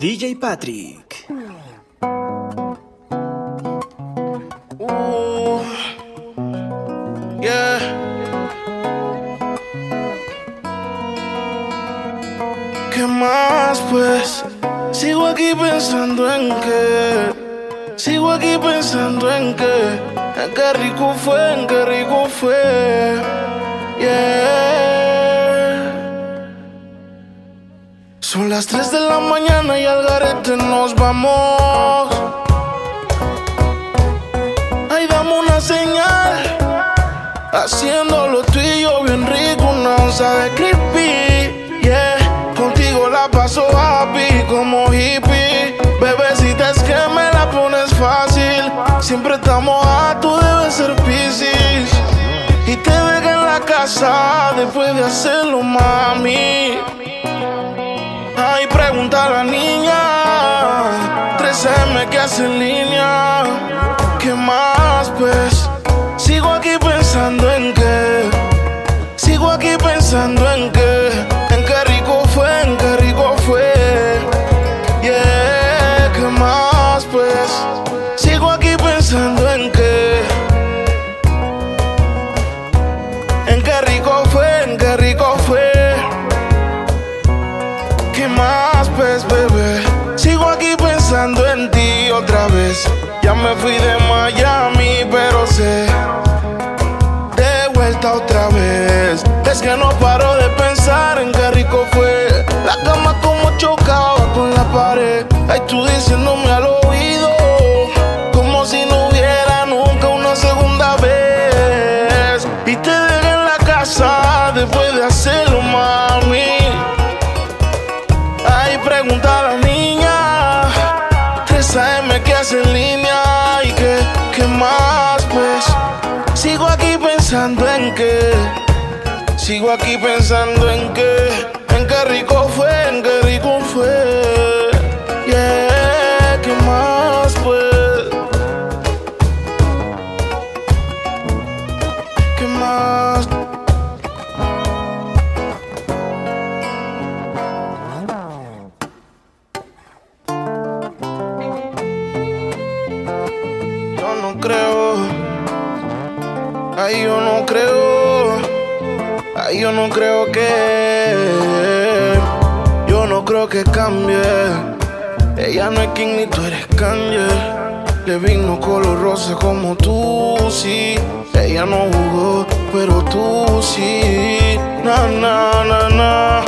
DJ Patrick. Uh, yeah. ¿Qué más pues? Sigo aquí pensando en que. Sigo aquí pensando en que. En qué rico fue, en qué rico las 3 de la mañana y al garete nos vamos. Ay, dame una señal. Haciéndolo tú y yo bien rico, onza de creepy. Yeah, contigo la paso happy como hippie. Bebecita, es que me la pones fácil. Siempre estamos a tú debes ser piscis. Y te dejo en la casa después de hacerlo, mami. Ay, pregunta a la niña. 3M que hace línea. ¿Qué más, pues? Sigo aquí pensando en que. Sigo aquí pensando en que. Pues, bebé? Sigo aquí pensando en ti otra vez. Ya me fui de Miami, pero sé de vuelta otra vez. Es que no paro de pensar en qué rico fue. La cama como chocaba con la pared. Ay, tú diciéndome al Sigo aquí pensando en que. En qué rico fue, en qué rico fue. Yeah, ¿qué más, pues? ¿Qué más? Yo no creo que. Yo no creo que cambie. Ella no es King ni tú eres Kanye. Le vino color rosa como tú, sí. Ella no jugó, pero tú sí. Na, na.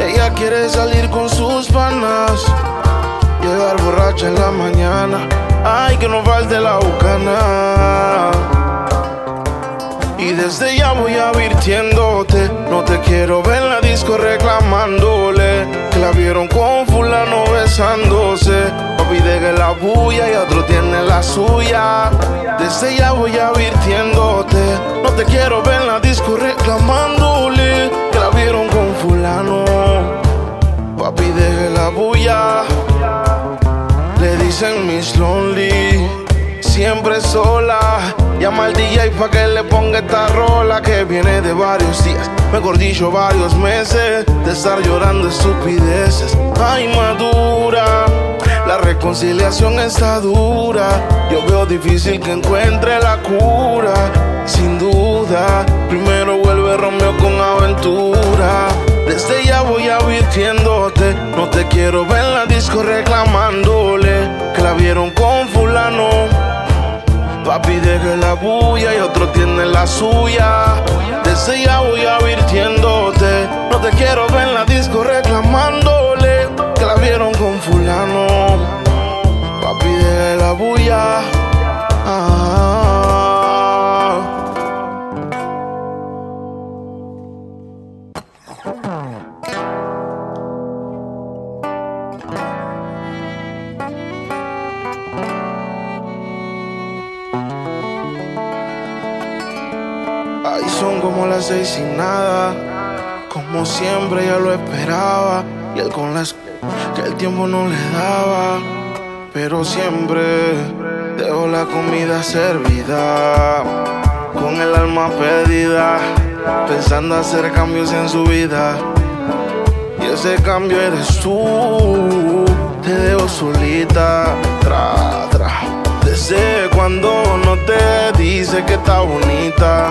Ella quiere salir con sus panas. Llegar borracha en la mañana. Ay, que no falte la bucana. Desde ya voy advirtiéndote. No te quiero ver en la disco reclamándole. Que la vieron con fulano besándose. Papi deje la bulla y otro tiene la suya. Desde ya voy advirtiéndote. No te quiero ver en la disco reclamándole. Que la vieron con fulano. Papi deje la bulla. Le dicen Miss Lonely, siempre sola. Llama al DJ pa' que le ponga esta rola que viene de varios días, mejor dicho, varios meses de estar llorando estupideces. Ay, madura, la reconciliación está dura. Yo veo difícil que encuentre la cura, sin duda. Primero vuelve Romeo con aventura. Desde ya voy advirtiéndote, no te quiero ver en la disco reclamándole que la vieron con fulano. Papi deje la bulla y otro tiene la suya. Desde ya voy advirtiéndote, no te quiero ver siempre ya lo esperaba. Y él con las que el tiempo no le daba. Pero siempre dejo la comida servida. Con el alma perdida. Pensando hacer cambios en su vida. Y ese cambio eres tú. te dejo solita. Tra, tra. Desde cuando no te dice que está bonita.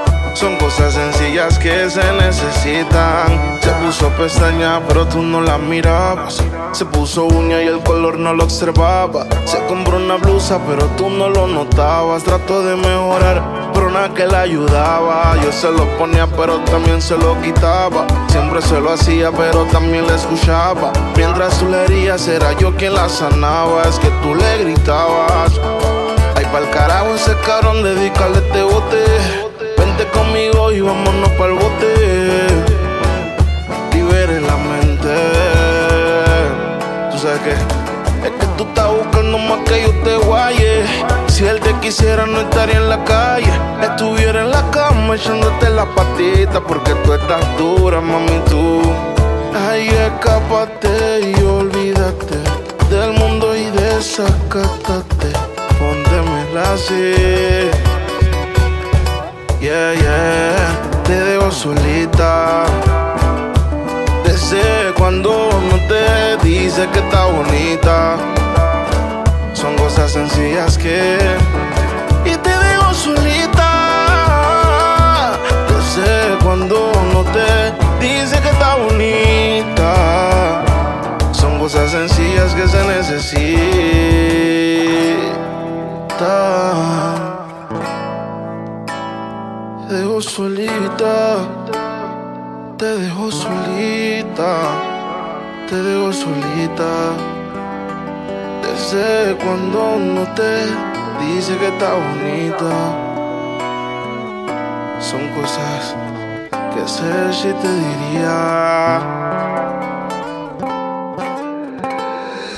Son cosas sencillas que se necesitan. Se puso pestaña, pero tú no la mirabas. Se puso uña y el color no lo observaba. Se compró una blusa, pero tú no lo notabas. Trató de mejorar, pero nada que la ayudaba. Yo se lo ponía, pero también se lo quitaba. Siempre se lo hacía, pero también le escuchaba. Mientras tú le herías, era yo quien la sanaba. Es que tú le gritabas. Ay, pa'l carajo ese cabrón, dedícale este bote conmigo y vámonos pa'l bote. Libere la mente. Tú sabes que es que tú estás buscando más que yo te guaye. Si él te quisiera, no estaría en la calle. Estuviera en la cama echándote la patita. Porque tú estás dura, mami, tú. Ay, escápate y olvídate del mundo y desacátate. Póndemela así yeah, yeah, te dejo solita. Desde cuando no te dice que está bonita. Son cosas sencillas que. Y te dejo solita. Desde cuando no te dice que está bonita. Son cosas sencillas que se necesitan te dejo solita, te dejo solita, te dejo solita. Desde cuando no te dice que está bonita, son cosas que sé si te diría.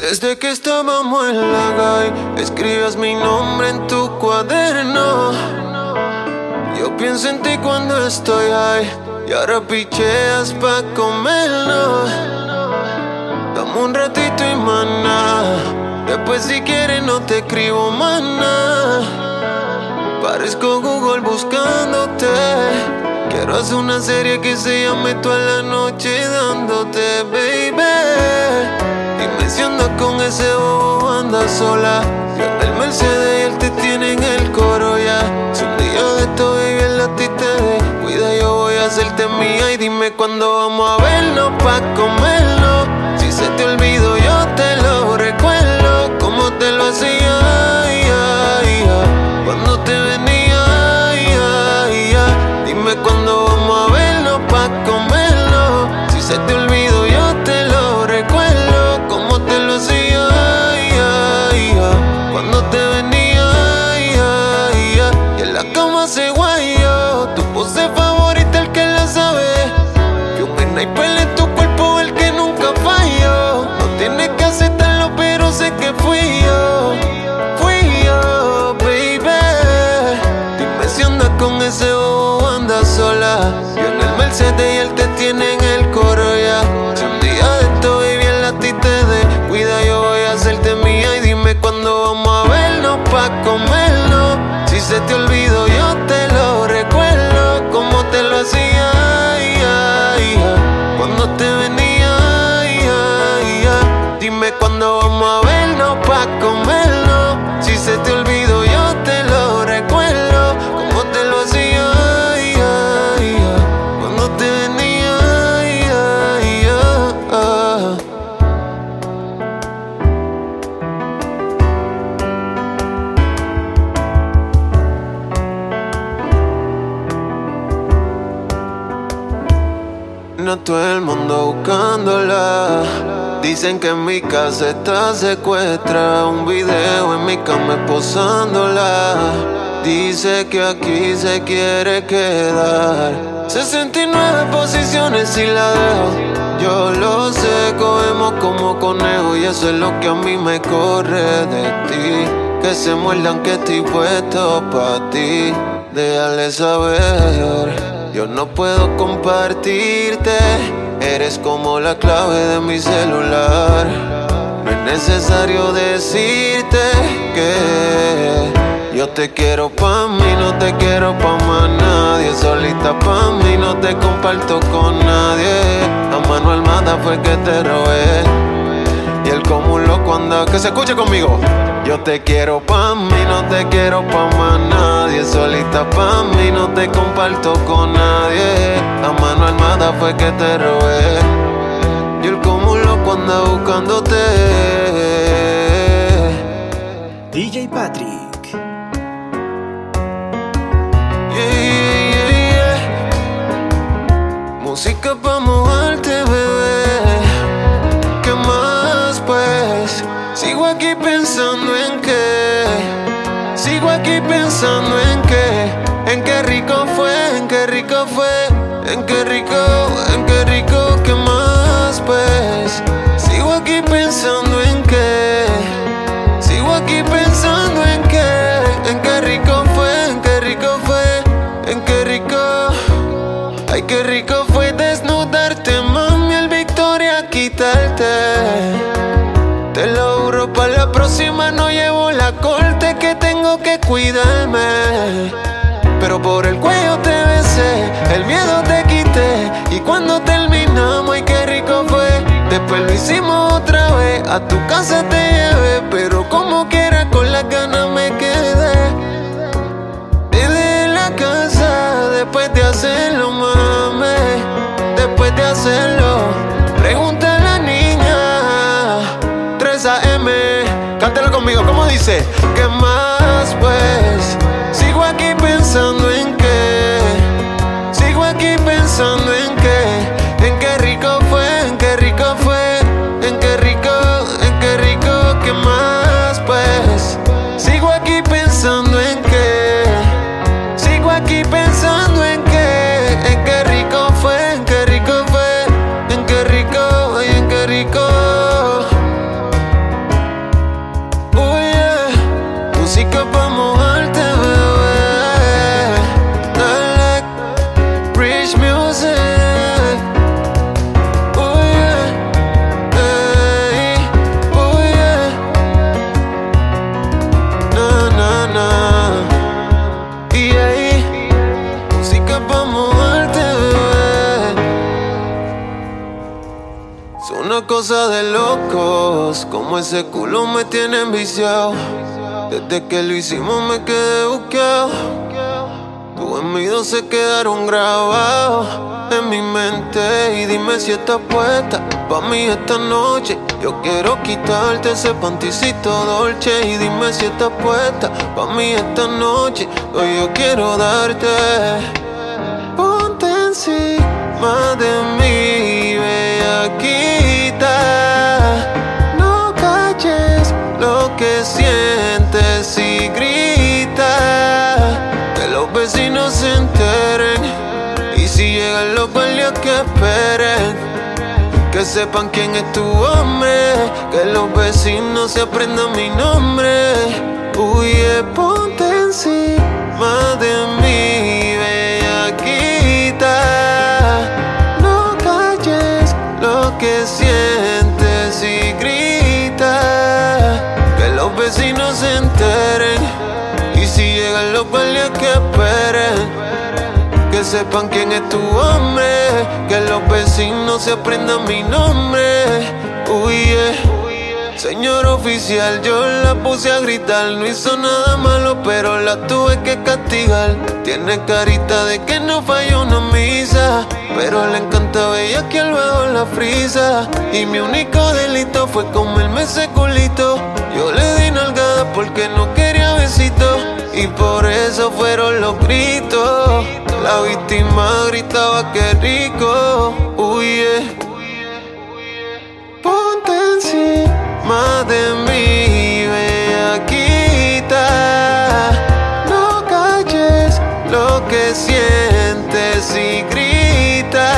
Desde que estábamos en la calle, escribas mi nombre en tu cuaderno. Yo pienso en ti cuando estoy ahí y ahora picheas pa' comerlo. Dame un ratito y maná. Después si quieres no te escribo maná. Parezco Google buscándote. Quiero hacer una serie que se llame toda la noche dándote, baby. Dime si andas con ese bobo, anda sola. El Mercedes y él te tiene en el coro ya. Si un día de mía. Y dime cuándo vamos a vernos pa' comerlo. Si se te olvido, yo te lo recuerdo. Como te lo hacía, cuando te venía. Dime cuándo vamos a vernos pa' comerlo. Si se te olvido, que en mi casa está secuestra. Un video en mi cama posándola. Dice que aquí se quiere quedar. 69 posiciones y la dejo. Yo lo sé, cogemos como conejo. Y eso es lo que a mí me corre de ti. Que se muerdan que estoy puesto pa' ti. Déjale saber. Yo no puedo compartirte. Eres como la clave de mi celular. No hay necesario decirte que yo te quiero pa' mí, no te quiero pa' más nadie. Solita pa' mí, no te comparto con nadie. A mano armada fue que te robé. Y el como un loco anda, que se escuche conmigo. Yo te quiero pa' mí, no te quiero pa' más nadie. Solita pa' mí, no te comparto con nadie. A mano armada fue que te robé. Y el como loco anda buscándote. DJ Patrick. Yeah, yeah, yeah. Música pa' En qué rico, en qué rico, ¿qué más, pues? Sigo aquí pensando en qué. Sigo aquí pensando en qué. En qué rico fue, en qué rico fue. En qué rico. Ay, qué rico fue desnudarte, mami, el Victoria quitarte. Te lo juro, para la próxima no llevo la corte que tengo que cuidarme. Otra vez, a tu casa te llevé. Pero como quiera, con las ganas me quedé. Desde la casa, después de hacerlo, mami. Después de hacerlo, pregunta a la niña. 3 AM, cántalo conmigo, ¿cómo dice? ¿Qué más, culo me tiene enviciado. Desde que lo hicimos me quedé buqueado. Tus gemidos se quedaron grabados en mi mente. Y dime si estás puesta pa' mí esta noche. Yo quiero quitarte ese panticito dolce. Y dime si estás puesta pa' mí esta noche. Hoy yo quiero darte. Ponte encima de mí, Que sepan quién es tu hombre. Que los vecinos se aprendan mi nombre. Huye, ponte encima de mí, bellaquita. No calles lo que sientes y grita. Que los vecinos se enteren. Y si llegan los guardias que esperen. Que sepan quién es tu hombre. Que los vecinos se aprendan mi nombre. Huye. Señor oficial, yo la puse a gritar. No hizo nada malo, pero la tuve que castigar. Tiene carita de que no falló una misa. Pero le encanta bella que luego la frisa. Y mi único delito fue comerme ese culito. Yo le di nalgada porque no quería Y por eso fueron los gritos. La víctima gritaba que rico. Huye. Ponte encima de mí, bellaquita. No calles lo que sientes y grita.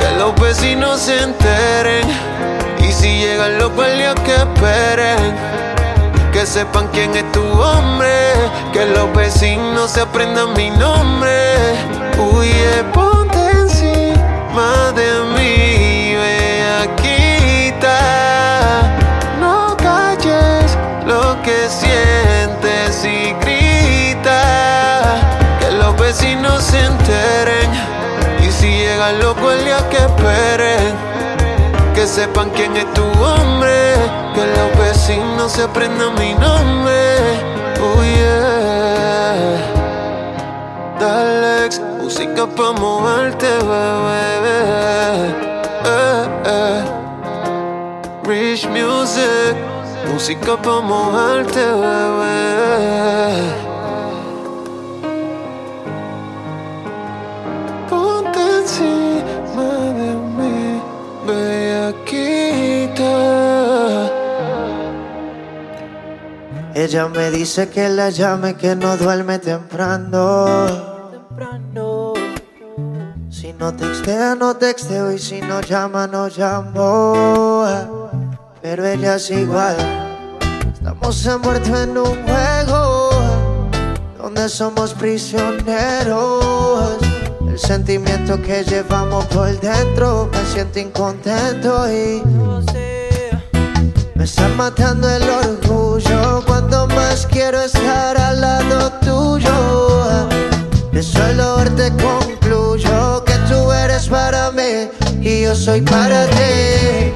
Que los vecinos se enteren. Y si llegan los guardias que esperen sepan quién es tu hombre. Que los vecinos se aprendan mi nombre. Huye, eh, ponte encima de mí, ve aquí. No calles lo que sientes y grita. Que los vecinos se enteren. Y si llegan loco el día que esperen. Que sepan quién es tu hombre los vecinos se aprendan mi nombre. Oh yeah. Dale, música pa' moverte, bebé. Eh, eh. Rich music, música pa' moverte, bebé. Ella me dice que la llame, que no duerme temprano. temprano. Si no textea, no texteo. Y si no llama, no llamo. Pero ella es igual. Estamos envueltos en un juego donde somos prisioneros. El sentimiento que llevamos por dentro me siento incontento y me está matando el orgullo cuando más quiero estar al lado tuyo. De solo verte concluyo que tú eres para mí y yo soy para ti.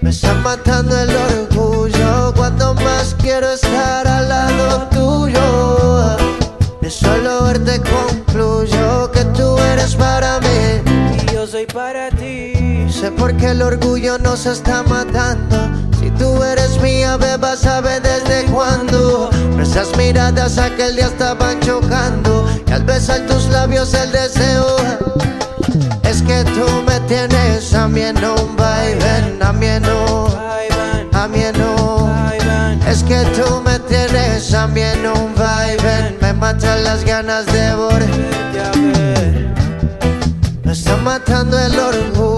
Me está matando el orgullo cuando más quiero estar al lado tuyo. De solo verte concluyo que tú eres para mí Sé por qué el orgullo nos está matando si tú eres mía, beba, sabe desde cuándo. Nuestras miradas aquel día estaban chocando. Y al besar tus labios el deseo. Es que tú me tienes a mí en un vaivén, a mí no, a mí no. Es que tú me tienes a mí en un vaivén, me matan las ganas de volver. Me está matando el orgullo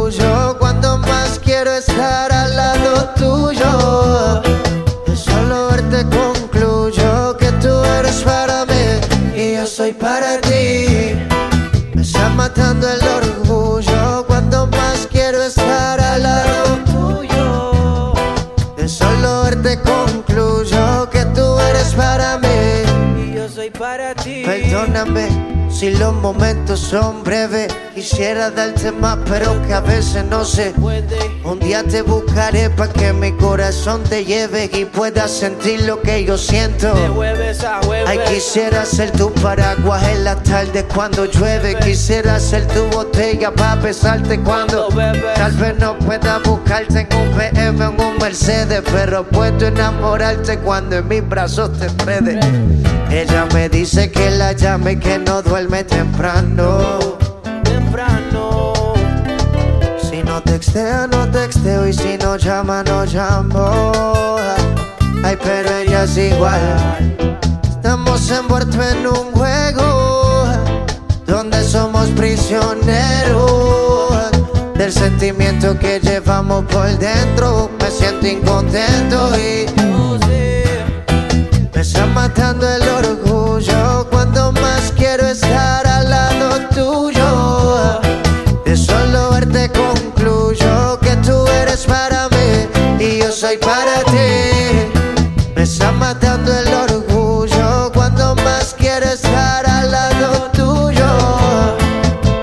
matando el orgullo cuando más quiero estar al lado tuyo. De solo verte concluyo que tú eres para mí y yo soy para ti. Perdóname si los momentos son breves, quisiera darte más, pero que a veces no sé. Un día te buscaré para que mi corazón te lleve y puedas sentir lo que yo siento. Ay, quisiera ser tu paraguas en la tarde cuando llueve. Quisiera ser tu botella para besarte cuando. Tal vez no pueda buscarte en un PM o en un Mercedes, pero puedo enamorarte cuando en mis brazos te enredes. Ella me dice que la llame que no duerme temprano. Si no textea, no texteo. Y si no llama, no llamo. Ay, pero ella es igual. Estamos envueltos en un juego donde somos prisioneros del sentimiento que llevamos por dentro. Me siento incontento y me está matando el orgullo cuando más quiero estar para mí y yo soy para ti. Me está matando el orgullo cuando más quiero estar al lado tuyo.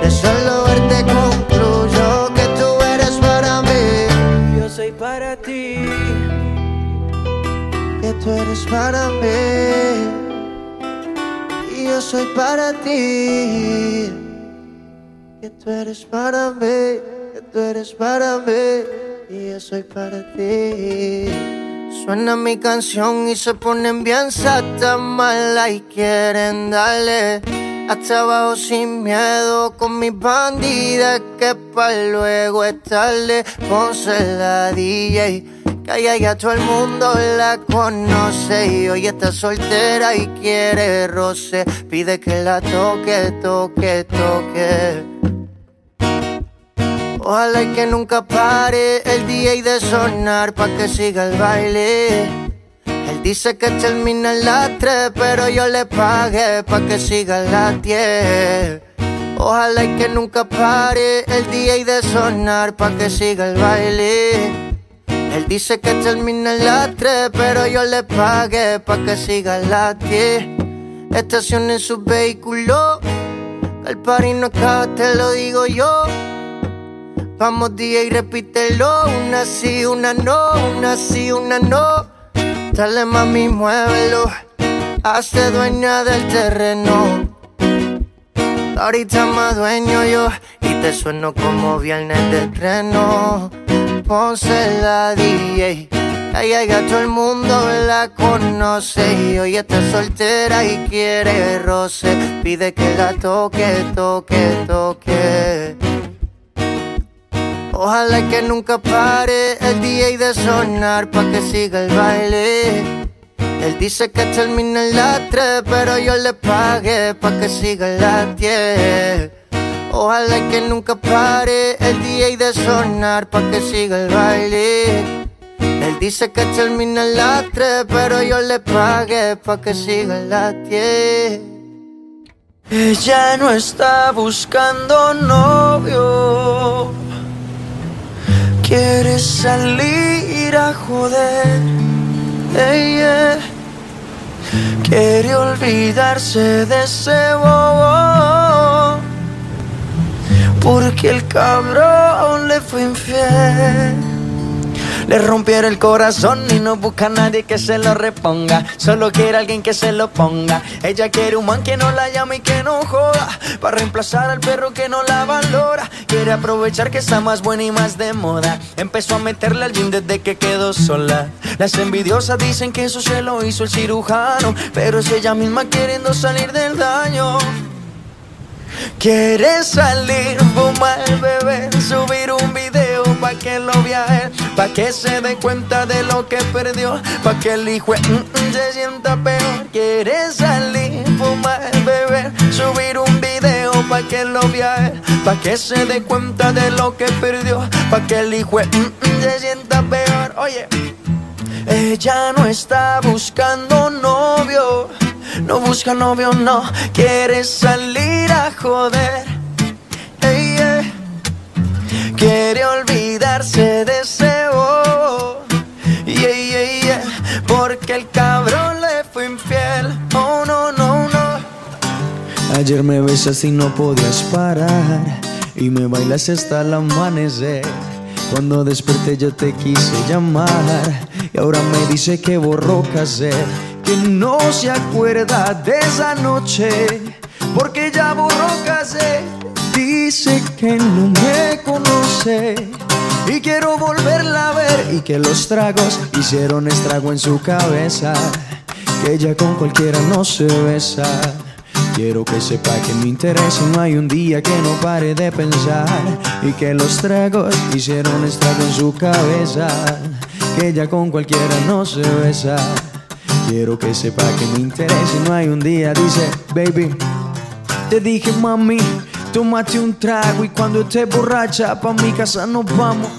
De solo verte concluyo que tú eres para mí. Yo soy para ti que tú eres para mí y yo soy para ti. Que tú eres para mí, que tú eres para mí y yo soy para ti. Suena mi canción y se ponen bien sata mala y quieren darle hasta abajo sin miedo con mis bandidas que pa' luego es tarde. Ponce la DJ que allá ya todo el mundo la conoce y hoy está soltera y quiere roce. Pide que la toque, toque, toque. Ojalá y que nunca pare el DJ de sonar pa' que siga el baile. Él dice que termina en las tres, pero yo le pagué pa' que siga las diez. Ojalá y que nunca pare el DJ de sonar pa' que siga el baile. Él dice que termina en las 3, pero yo le pagué pa' que siga las 10. Estacionen su vehículo, el party no acaba, te lo digo yo. Vamos día y repítelo, una sí, una no, una sí, una no. Dale mami, muévelo, hazte dueña del terreno. Ahorita más dueño yo y te sueno como viernes de estreno. Ponce la DJ, ay, ay, todo el mundo la conoce y hoy está soltera y quiere roce. Pide que la toque, toque, toque. Ojalá que nunca pare el DJ de sonar pa' que siga el baile. Él dice que termina en las 3, pero yo le pagué pa' que siga en las 10. Ojalá que nunca pare el DJ de sonar pa' que siga el baile. Él dice que termina en las 3, pero yo le pagué pa' que siga en las 10. Ella no está buscando novio. Quiere salir a joder. Ella quiere olvidarse de ese bobo. Porque el cabrón le fue infiel. Le rompiera el corazón y no busca a nadie que se lo reponga. Solo quiere alguien que se lo ponga. Ella quiere un man que no la llame y que no joda. Para reemplazar al perro que no la valora. Quiere aprovechar que está más buena y más de moda. Empezó a meterle al gym desde que quedó sola. Las envidiosas dicen que eso se lo hizo el cirujano. Pero es ella misma queriendo salir del daño. Quiere salir, fumar, beber, subir un video pa' que lo él, pa' que se dé cuenta de lo que perdió, pa' que el hijo mm, mm, se sienta peor. Quiere salir, fumar, beber, subir un video pa' que lo él, pa' que se dé cuenta de lo que perdió, pa' que el hijo mm, se sienta peor. Oye. Ella no está buscando novio, no busca novio, no quiere salir a joder. Ey, eh. Quiere olvidarse de ese bobo. Yeah, yeah. Porque el cabrón le fue infiel. Oh, no, no, no. Ayer me besas y no podías parar y me bailas hasta el amanecer. Cuando desperté yo te quise llamar y ahora me dice que borró cassette, que no se acuerda de esa noche porque ya borró cassette. Dice que no me conoce y quiero volverla a ver y que los tragos hicieron estrago en su cabeza, que ella con cualquiera no se besa. Quiero que sepa que me interesa no hay un día que no pare de pensar y que los tragos hicieron estrago en su cabeza, que ella con cualquiera no se besa. Quiero que sepa que me interesa y no hay un día, dice, baby, te dije mami, tómate un trago y cuando estés borracha pa' mi casa nos vamos.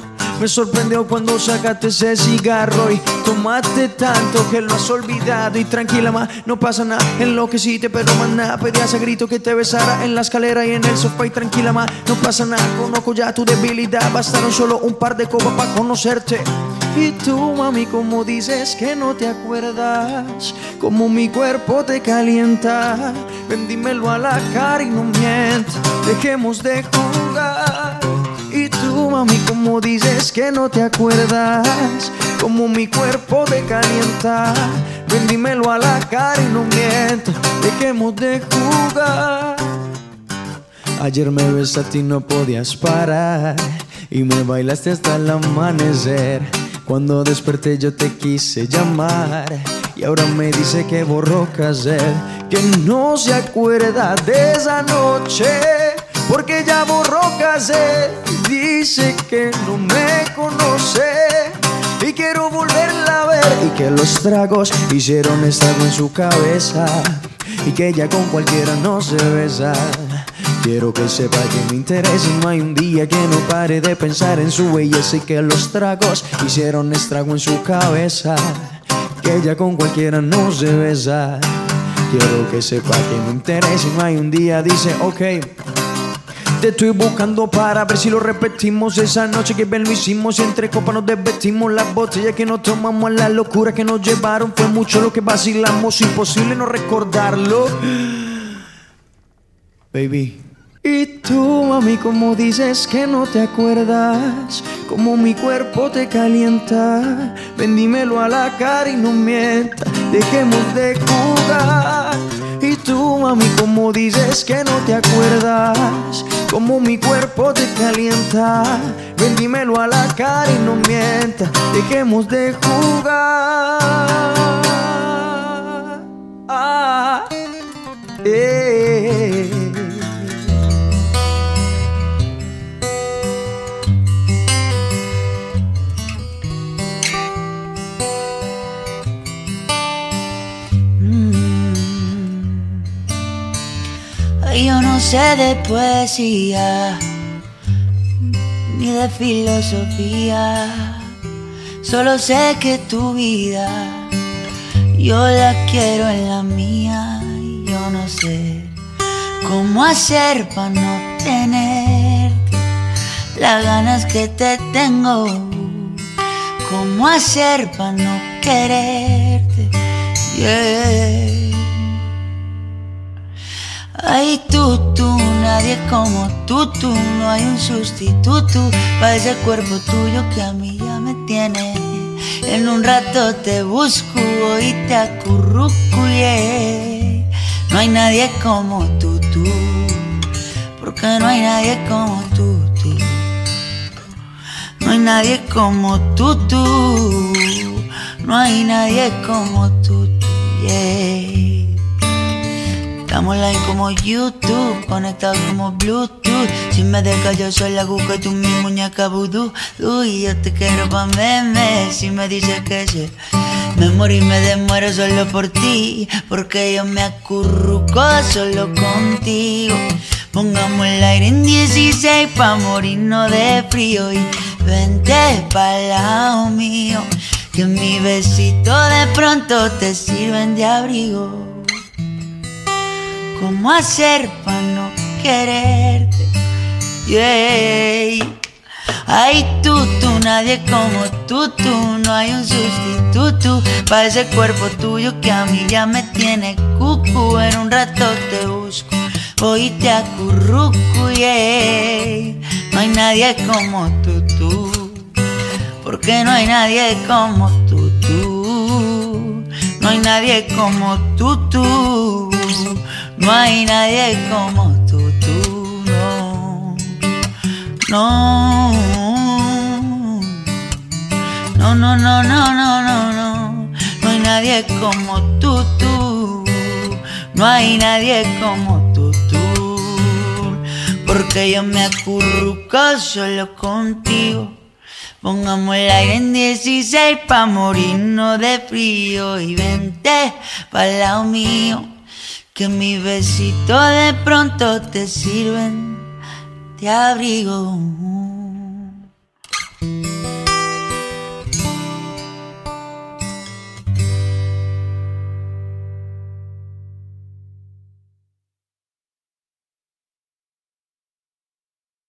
Me sorprendió cuando sacaste ese cigarro y tomaste tanto que lo has olvidado. Y tranquila, ma, no pasa nada. Enloqueciste, pero más nada. Pedías a grito que te besara en la escalera y en el sofá. Y tranquila, ma, no pasa nada. Conozco ya tu debilidad. Bastaron solo un par de copas para conocerte. Y tú, mami, como dices que no te acuerdas, como mi cuerpo te calienta. Ven, dímelo a la cara y no mientas. Dejemos de jugar. Y tú, mami, como dices que no te acuerdas, como mi cuerpo te calienta. Ven, dímelo a la cara y no mientas, dejemos de jugar. Ayer me besaste y no podías parar, y me bailaste hasta el amanecer. Cuando desperté yo te quise llamar, y ahora me dice que borró cassette, que no se acuerda de esa noche porque ya borró cassette dice que no me conoce y quiero volverla a ver y que los tragos hicieron estrago en su cabeza y que ella con cualquiera no se besa. Quiero que sepa que me interesa y no hay un día que no pare de pensar en su belleza y que los tragos hicieron estrago en su cabeza, que ella con cualquiera no se besa. Quiero que sepa que me interesa y no hay un día dice, ok. Te estoy buscando para ver si lo repetimos esa noche que bien lo hicimos. Entre copas nos desvestimos las botellas que nos tomamos. La locura que nos llevaron fue mucho lo que vacilamos. Imposible no recordarlo. Baby Y tú, mami, como dices que no te acuerdas, como mi cuerpo te calienta, vendímelo a la cara y no mienta, dejemos de jugar. Y tú, mami, como dices que no te acuerdas, como mi cuerpo te calienta, vendímelo a la cara y no mienta, dejemos de jugar. Ah, eh. Sé de poesía ni de filosofía, solo sé que tu vida yo la quiero en la mía. Yo no sé cómo hacer para no tenerte las ganas que te tengo. Cómo hacer para no quererte. Yeah. Ay, tú, tú, nadie como tú, tú, no hay un sustituto para ese cuerpo tuyo que a mí ya me tiene. En un rato te busco y te acurruco, yeah. No hay nadie como tú, tú, porque no hay nadie como tú, tú. No hay nadie como tú, tú, no hay nadie como tú, tú. Estamos online como YouTube, conectados como Bluetooth. Si me dejas, yo soy la que tú mi muñeca vudú. Y yo te quiero pa' meme. Si me dices que sí, me morí y me demuero solo por ti. Porque yo me acurruco solo contigo. Pongamos el aire en 16 pa' morirnos de frío. Y vente pa' lado mío. Que mi besito de pronto te sirven de abrigo. ¿Cómo hacer para no quererte? Yeah. Ay, tú, tú, nadie como tú, tú, no hay un sustituto para ese cuerpo tuyo que a mí ya me tiene cucu. En un rato te busco, hoy te acurruco, yeah. No hay nadie como tú, tú, porque no hay nadie como tú, tú. No hay nadie como tú, tú. No hay nadie como tú, tú, no. No. No, no, no, no, no, no, no. Hay nadie como tú, tú. No hay nadie como tú, tú. Porque yo me acurruco solo contigo. Pongamos el aire en 16 pa' morirnos de frío y vente pa'l lado mío. Que mi besito de pronto te sirven de abrigo.